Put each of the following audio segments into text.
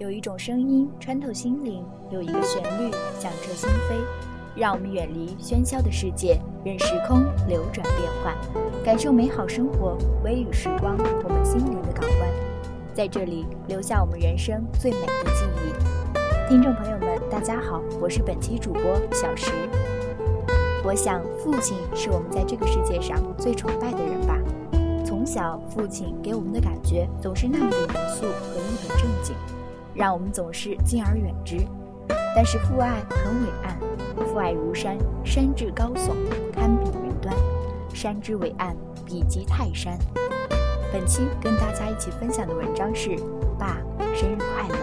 有一种声音穿透心灵，有一个旋律响彻心扉，让我们远离喧嚣的世界，任时空流转变换，感受美好生活。微雨时光，我们心灵的港湾，在这里留下我们人生最美的记忆。听众朋友们，大家好，我是本期主播小石。我想，父亲是我们在这个世界上最崇拜的人吧。从小，父亲给我们的感觉总是那么的严肃和一本正经。让我们总是敬而远之，但是父爱很伟岸，父爱如山，山至高耸，堪比云端；山之伟岸，比及泰山。本期跟大家一起分享的文章是：爸，生日快乐。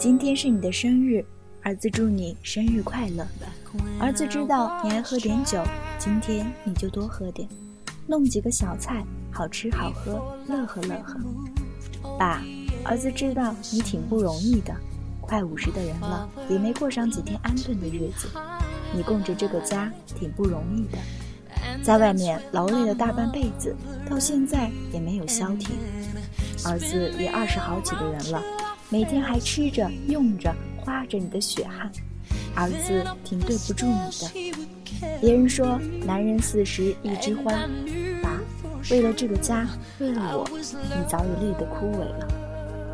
今天是你的生日，儿子祝你生日快乐。儿子知道你爱喝点酒，今天你就多喝点，弄几个小菜，好吃好喝，乐呵乐呵。爸，儿子知道你挺不容易的，快五十的人了，也没过上几天安顿的日子，你供着这个家挺不容易的，在外面劳累了大半辈子，到现在也没有消停。儿子也二十好几的人了。每天还吃着、用着、花着你的血汗，儿子挺对不住你的。别人说男人四十一枝花，爸，为了这个家，为了我，你早已累得枯萎了。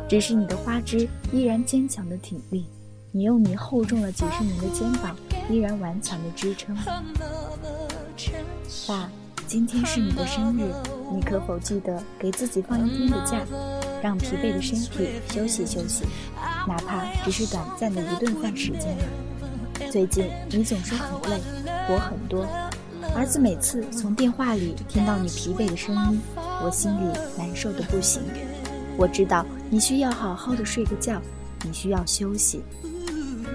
只是你的花枝依然坚强的挺立，你用你厚重了几十年的肩膀依然顽强的支撑。爸，今天是你的生日，你可否记得给自己放一天的假？让疲惫的身体休息休息，哪怕只是短暂的一顿饭时间！最近你总说很累，活很多。儿子每次从电话里听到你疲惫的声音，我心里难受的不行。我知道你需要好好的睡个觉，你需要休息。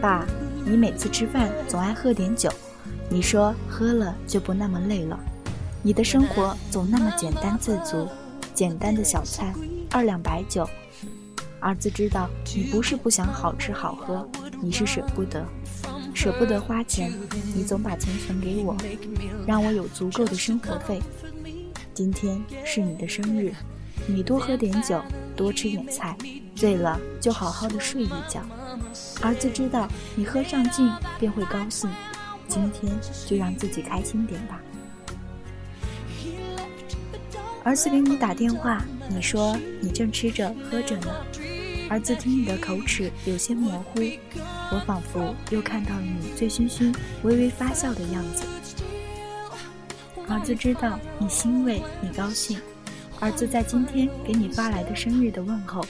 爸，你每次吃饭总爱喝点酒，你说喝了就不那么累了。你的生活总那么简单自足，简单的小菜。二两白酒，儿子知道你不是不想好吃好喝，你是舍不得，舍不得花钱，你总把钱存给我，让我有足够的生活费。今天是你的生日，你多喝点酒，多吃点菜，醉了就好好的睡一觉。儿子知道你喝上劲便会高兴，今天就让自己开心点吧。儿子给你打电话，你说你正吃着喝着呢。儿子听你的口齿有些模糊，我仿佛又看到你醉醺醺、微微发笑的样子。儿子知道你欣慰，你高兴。儿子在今天给你发来的生日的问候，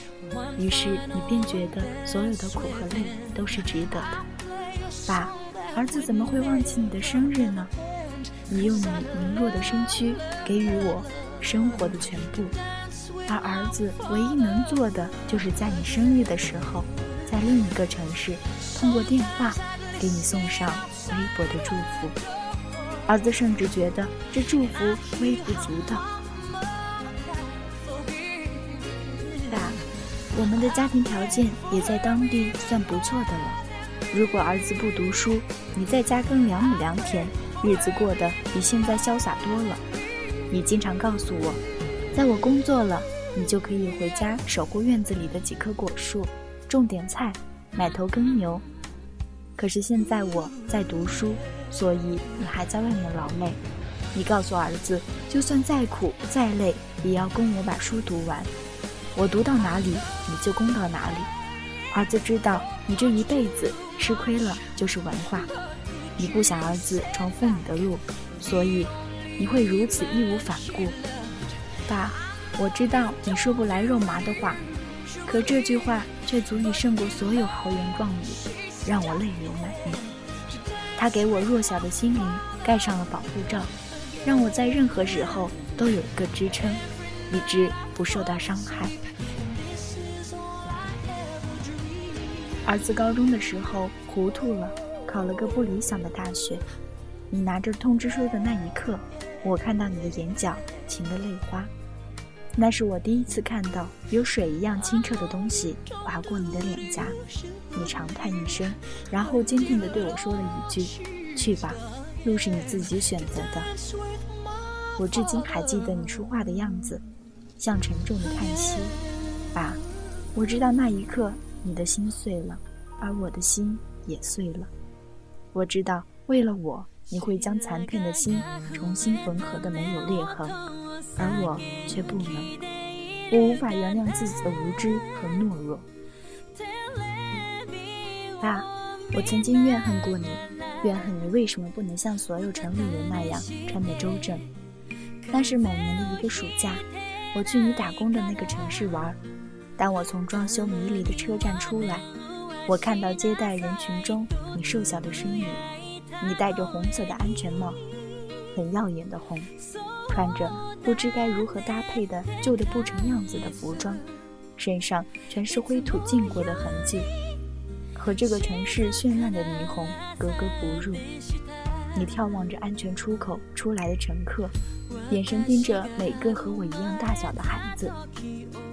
于是你便觉得所有的苦和累都是值得的。爸，儿子怎么会忘记你的生日呢？你用你羸弱的身躯给予我。生活的全部，而儿子唯一能做的，就是在你生日的时候，在另一个城市，通过电话给你送上微薄的祝福。儿子甚至觉得这祝福微不足道。爸，我们的家庭条件也在当地算不错的了。如果儿子不读书，你在家耕两亩良田，日子过得比现在潇洒多了。你经常告诉我，在我工作了，你就可以回家守护院子里的几棵果树，种点菜，买头耕牛。可是现在我在读书，所以你还在外面劳累。你告诉儿子，就算再苦再累，也要供我把书读完。我读到哪里，你就供到哪里。儿子知道你这一辈子吃亏了就是文化，你不想儿子重复你的路，所以。你会如此义无反顾，爸，我知道你说不来肉麻的话，可这句话却足以胜过所有豪言壮语，让我泪流满面。他给我弱小的心灵盖上了保护罩，让我在任何时候都有一个支撑，以致不受到伤害。儿子高中的时候糊涂了，考了个不理想的大学。你拿着通知书的那一刻，我看到你的眼角噙了泪花。那是我第一次看到有水一样清澈的东西划过你的脸颊。你长叹一声，然后坚定地对我说了一句：“去吧，路是你自己选择的。”我至今还记得你说话的样子，像沉重的叹息。爸，我知道那一刻你的心碎了，而我的心也碎了。我知道，为了我，你会将残片的心重新缝合的没有裂痕，而我却不能。我无法原谅自己的无知和懦弱。爸，我曾经怨恨过你，怨恨你为什么不能像所有城里人那样穿得周正。那是某年的一个暑假，我去你打工的那个城市玩。当我从装修迷离的车站出来，我看到接待人群中你瘦小的身影。你戴着红色的安全帽，很耀眼的红，穿着不知该如何搭配的旧的不成样子的服装，身上全是灰土浸过的痕迹，和这个城市绚烂的霓虹格格不入。你眺望着安全出口出来的乘客。眼神盯着每个和我一样大小的孩子，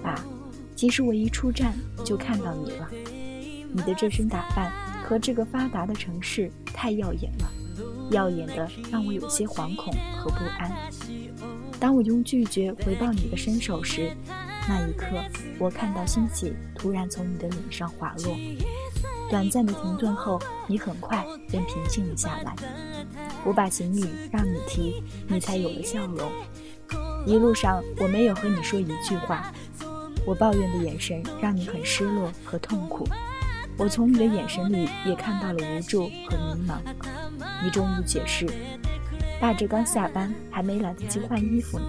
爸，其实我一出站就看到你了。你的这身打扮和这个发达的城市太耀眼了，耀眼的让我有些惶恐和不安。当我用拒绝回报你的伸手时，那一刻我看到欣喜突然从你的脸上滑落。短暂的停顿后，你很快便平静了下来。我把行李让你提，你才有了笑容。一路上我没有和你说一句话，我抱怨的眼神让你很失落和痛苦。我从你的眼神里也看到了无助和迷茫。你终于解释：“爸这刚下班，还没来得及换衣服呢。”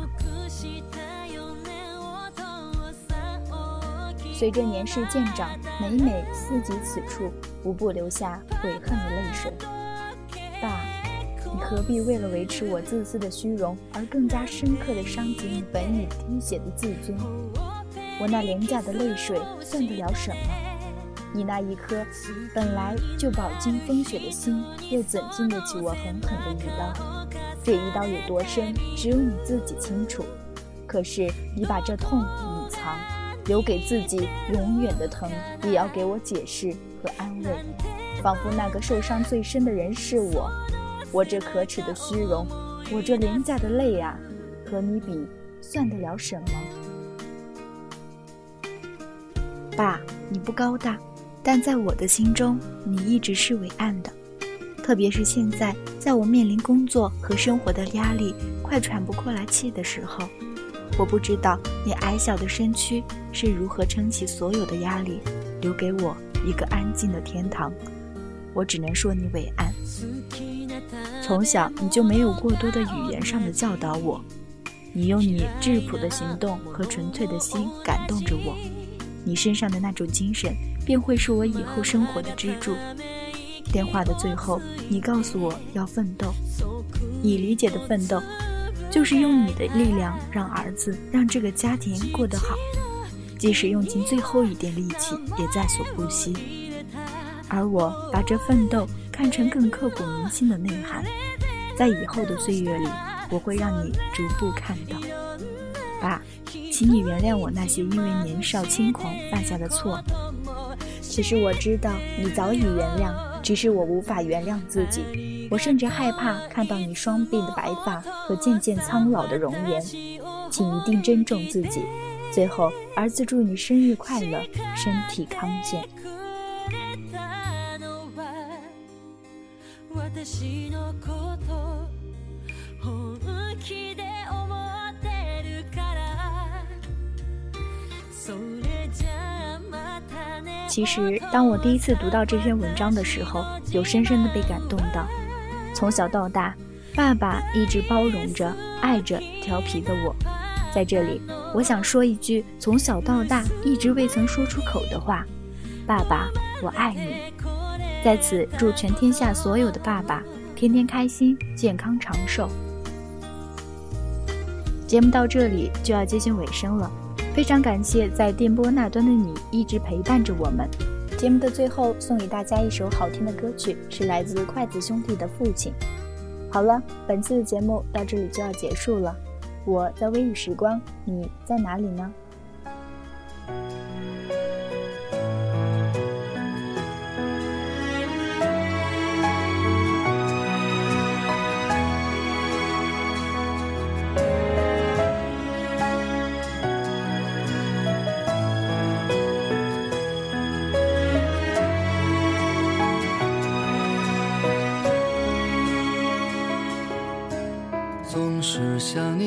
随着年事渐长，每每思及此处，无不留下悔恨的泪水。爸。你何必为了维持我自私的虚荣，而更加深刻地伤及你本已滴血的自尊？我那廉价的泪水算得了什么？你那一颗本来就饱经风雪的心，又怎经得起我狠狠的一刀？这一刀有多深，只有你自己清楚。可是你把这痛隐藏，留给自己永远的疼，也要给我解释和安慰，仿佛那个受伤最深的人是我。我这可耻的虚荣，我这廉价的泪啊，和你比，算得了什么？爸，你不高大，但在我的心中，你一直是伟岸的。特别是现在，在我面临工作和生活的压力，快喘不过来气的时候，我不知道你矮小的身躯是如何撑起所有的压力，留给我一个安静的天堂。我只能说你伟岸。从小你就没有过多的语言上的教导我，你用你质朴的行动和纯粹的心感动着我，你身上的那种精神便会是我以后生活的支柱。电话的最后，你告诉我要奋斗，你理解的奋斗，就是用你的力量让儿子、让这个家庭过得好，即使用尽最后一点力气也在所不惜。而我把这奋斗。看成更刻骨铭心的内涵，在以后的岁月里，我会让你逐步看到。爸，请你原谅我那些因为年少轻狂犯下的错。其实我知道你早已原谅，只是我无法原谅自己。我甚至害怕看到你双鬓的白发和渐渐苍老的容颜。请一定珍重自己。最后，儿子祝你生日快乐，身体康健。其实，当我第一次读到这篇文章的时候，有深深的被感动到。从小到大，爸爸一直包容着、爱着调皮的我。在这里，我想说一句从小到大一直未曾说出口的话：爸爸，我爱你。在此，祝全天下所有的爸爸天天开心、健康长寿。节目到这里就要接近尾声了，非常感谢在电波那端的你一直陪伴着我们。节目的最后，送给大家一首好听的歌曲，是来自筷子兄弟的《父亲》。好了，本次的节目到这里就要结束了，我在微雨时光，你在哪里呢？